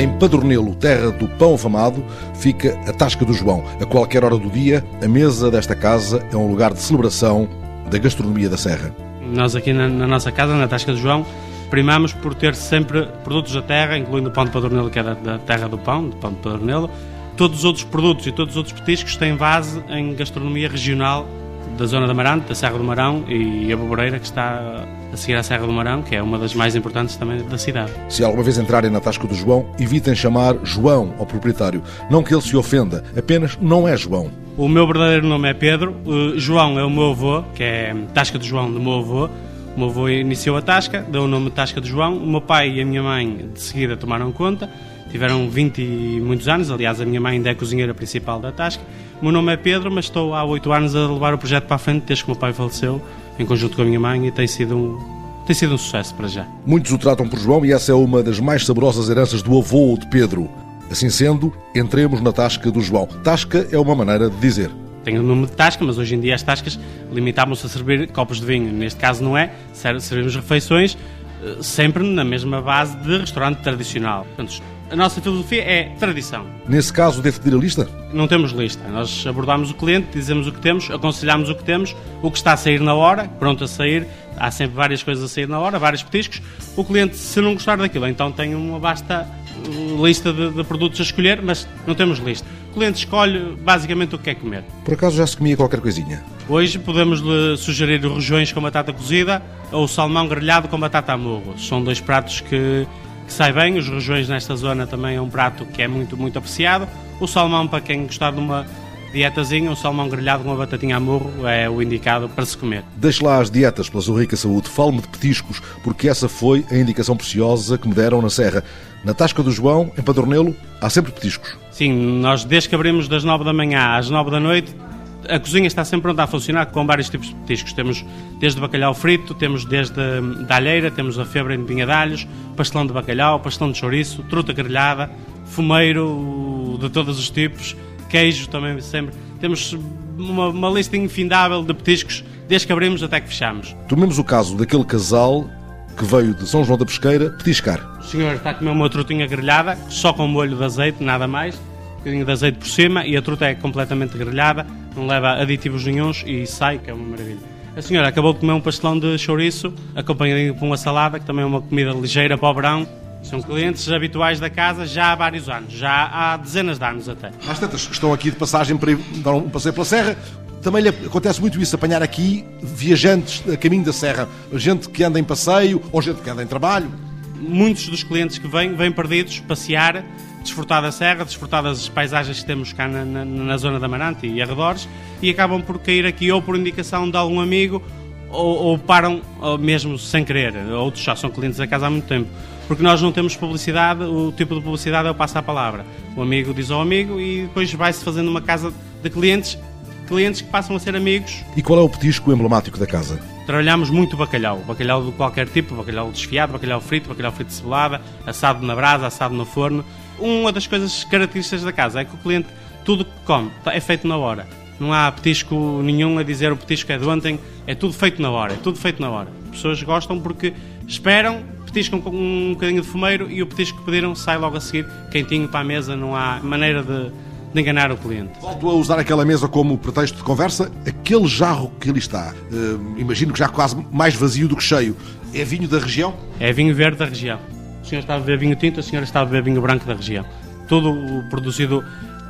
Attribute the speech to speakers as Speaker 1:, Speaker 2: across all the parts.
Speaker 1: Em Padornelo, terra do pão afamado, fica a Tasca do João. A qualquer hora do dia, a mesa desta casa é um lugar de celebração da gastronomia da Serra.
Speaker 2: Nós aqui na, na nossa casa, na Tasca do João, primamos por ter sempre produtos da terra, incluindo o pão de Padornelo, que é da, da terra do pão, do pão de Padornelo. Todos os outros produtos e todos os outros petiscos têm base em gastronomia regional da zona da Marante, da Serra do Marão e a Boboreira, que está a seguir à Serra do Marão, que é uma das mais importantes também da cidade.
Speaker 1: Se alguma vez entrarem na Tasca do João, evitem chamar João ao proprietário. Não que ele se ofenda, apenas não é João.
Speaker 2: O meu verdadeiro nome é Pedro, o João é o meu avô, que é Tasca do João do meu avô. O meu avô iniciou a Tasca, deu o nome de Tasca do João. O meu pai e a minha mãe de seguida tomaram conta. Tiveram 20 e muitos anos, aliás, a minha mãe ainda é cozinheira principal da Tasca. O meu nome é Pedro, mas estou há 8 anos a levar o projeto para a frente desde que o meu pai faleceu, em conjunto com a minha mãe, e tem sido um, tem sido um sucesso para já.
Speaker 1: Muitos o tratam por João e essa é uma das mais saborosas heranças do avô de Pedro. Assim sendo, entremos na Tasca do João. Tasca é uma maneira de dizer.
Speaker 2: Tem o nome de tasca, mas hoje em dia as tascas limitavam-se a servir copos de vinho. Neste caso não é, servimos refeições sempre na mesma base de restaurante tradicional. Portanto, a nossa filosofia é tradição.
Speaker 1: Nesse caso, devo pedir a lista?
Speaker 2: Não temos lista. Nós abordamos o cliente, dizemos o que temos, aconselhamos o que temos, o que está a sair na hora, pronto a sair. Há sempre várias coisas a sair na hora, vários petiscos. O cliente, se não gostar daquilo, então tem uma vasta uh, lista de, de produtos a escolher, mas não temos lista. O cliente escolhe basicamente o que quer comer.
Speaker 1: Por acaso já se comia qualquer coisinha?
Speaker 2: Hoje podemos lhe sugerir rojões com batata cozida ou salmão grelhado com batata a murro. São dois pratos que, que sai bem. Os rojões nesta zona também é um prato que é muito, muito apreciado. O salmão, para quem gostar de uma dietazinha, o salmão grelhado com uma batatinha a murro é o indicado para se comer.
Speaker 1: Deixe lá as dietas pela sua rica saúde. Fale-me de petiscos, porque essa foi a indicação preciosa que me deram na Serra. Na Tasca do João, em Padornelo, há sempre petiscos.
Speaker 2: Sim, nós desde que abrimos das 9 da manhã às 9 da noite, a cozinha está sempre pronta a funcionar com vários tipos de petiscos. Temos desde bacalhau frito, temos desde da alheira, temos a febre em pinha de alhos, pastelão de bacalhau, pastelão de chouriço, truta grelhada, fumeiro de todos os tipos, queijo também sempre. Temos uma, uma lista infindável de petiscos desde que abrimos até que fechamos.
Speaker 1: Tomemos o caso daquele casal que veio de São João da Pesqueira petiscar.
Speaker 2: O senhor está a comer uma trutinha grelhada, só com molho de azeite, nada mais, um bocadinho de azeite por cima e a truta é completamente grelhada, não leva aditivos nenhums e sai, que é uma maravilha. A senhora acabou de comer um pastelão de chouriço, acompanhadinho com uma salada, que também é uma comida ligeira para o verão. São clientes habituais da casa já há vários anos, já há dezenas de anos até.
Speaker 1: Às tantas que estão aqui de passagem para dar um passeio pela Serra, também lhe acontece muito isso, apanhar aqui viajantes a caminho da Serra, gente que anda em passeio ou gente que anda em trabalho.
Speaker 2: Muitos dos clientes que vêm, vêm perdidos, passear, desfrutar da serra, desfrutar das paisagens que temos cá na, na, na zona da Marante e arredores, e acabam por cair aqui ou por indicação de algum amigo ou, ou param ou mesmo sem querer. Outros já são clientes da casa há muito tempo. Porque nós não temos publicidade, o tipo de publicidade é o passa a palavra. O amigo diz ao amigo e depois vai-se fazendo uma casa de clientes, clientes que passam a ser amigos.
Speaker 1: E qual é o petisco emblemático da casa?
Speaker 2: Trabalhamos muito bacalhau, bacalhau de qualquer tipo, bacalhau desfiado, bacalhau frito, bacalhau frito de cebolada, assado na brasa, assado no forno. Uma das coisas características da casa é que o cliente, tudo que come, é feito na hora. Não há petisco nenhum a dizer o petisco é de ontem, é tudo feito na hora, é tudo feito na hora. As pessoas gostam porque esperam, petiscam com um bocadinho de fumeiro e o petisco que pediram sai logo a seguir, quentinho para a mesa, não há maneira de, de enganar o cliente.
Speaker 1: Volto a usar aquela mesa como pretexto de conversa. Aquele jarro que ali está, eh, imagino que já quase mais vazio do que cheio, é vinho da região?
Speaker 2: É vinho verde da região. O senhor está a beber vinho tinto, a senhora está a beber vinho branco da região. Tudo produzido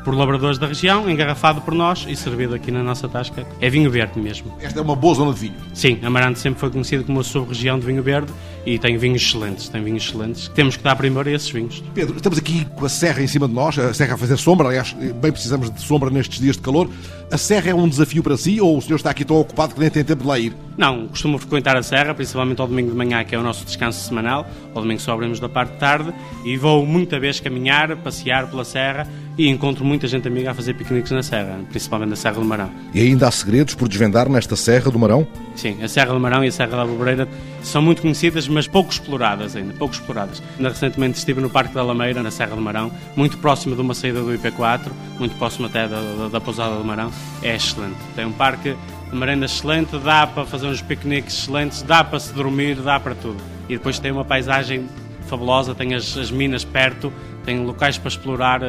Speaker 2: por labradores da região, engarrafado por nós e servido aqui na nossa tasca. É vinho verde mesmo.
Speaker 1: Esta é uma boa zona de vinho.
Speaker 2: Sim, Amarante sempre foi conhecido como uma sub-região de vinho verde e tem vinhos excelentes, tem vinhos excelentes. Temos que dar primor a esses vinhos.
Speaker 1: Pedro, estamos aqui com a serra em cima de nós, a serra a fazer sombra, aliás, bem precisamos de sombra nestes dias de calor. A serra é um desafio para si ou o senhor está aqui tão ocupado que nem tem tempo de lá ir?
Speaker 2: Não, costumo frequentar a serra, principalmente ao domingo de manhã, que é o nosso descanso semanal. Ao domingo só abrimos da parte de tarde e vou muita vez caminhar, passear pela serra e encontro muita gente amiga a fazer piqueniques na serra, principalmente na Serra do Marão.
Speaker 1: E ainda há segredos por desvendar nesta Serra do Marão?
Speaker 2: Sim, a Serra do Marão e a Serra da Bobreira são muito conhecidas, mas pouco exploradas ainda, pouco exploradas. Ainda recentemente estive no Parque da Lameira, na Serra do Marão, muito próximo de uma saída do IP4, muito próximo até da, da, da Pousada do Marão. É excelente. Tem um parque de merenda excelente, dá para fazer uns piqueniques excelentes, dá para se dormir, dá para tudo. E depois tem uma paisagem fabulosa, tem as, as minas perto, tem locais para explorar uh,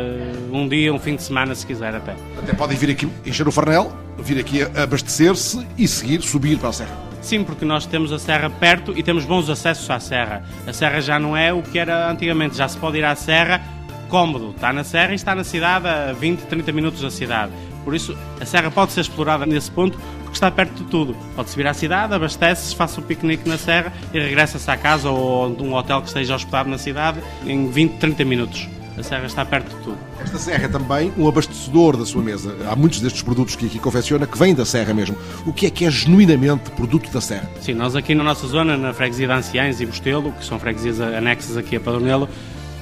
Speaker 2: um dia, um fim de semana, se quiser até.
Speaker 1: Até podem vir aqui encher o farnel, vir aqui abastecer-se e seguir, subir para a serra.
Speaker 2: Sim, porque nós temos a serra perto e temos bons acessos à serra. A serra já não é o que era antigamente, já se pode ir à serra cómodo. Está na serra e está na cidade a 20, 30 minutos da cidade. Por isso, a serra pode ser explorada nesse ponto porque está perto de tudo. Pode-se vir à cidade, abastece-se, faça um piquenique na serra e regressa-se à casa ou a um hotel que esteja hospedado na cidade em 20, 30 minutos. A serra está perto de tudo.
Speaker 1: Esta serra é também um abastecedor da sua mesa. Há muitos destes produtos que aqui confecciona que vêm da serra mesmo. O que é que é genuinamente produto da serra?
Speaker 2: Sim, nós aqui na nossa zona, na freguesia de Anciães e Bostelo, que são freguesias anexas aqui a Padronelo,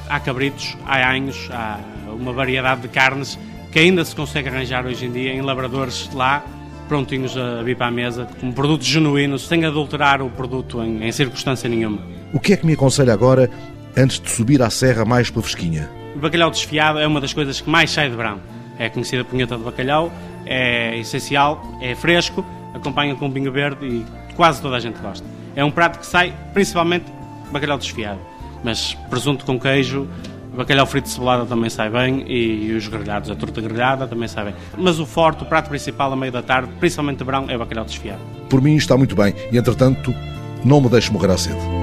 Speaker 2: há cabritos, há anhos, há uma variedade de carnes que ainda se consegue arranjar hoje em dia em labradores lá, prontinhos a vir para a mesa, como produtos genuínos, sem adulterar o produto em, em circunstância nenhuma.
Speaker 1: O que é que me aconselha agora antes de subir à serra mais pela fresquinha?
Speaker 2: O bacalhau desfiado é uma das coisas que mais sai de verão. É a conhecida punheta de bacalhau, é essencial, é fresco, acompanha com vinho verde e quase toda a gente gosta. É um prato que sai principalmente bacalhau desfiado, mas presunto com queijo, bacalhau frito de cebolada também sai bem e os grelhados, a torta grelhada também sai bem. Mas o forte, o prato principal a meio da tarde, principalmente de verão, é o bacalhau desfiado.
Speaker 1: Por mim está muito bem e, entretanto, não me deixe morrer à sede.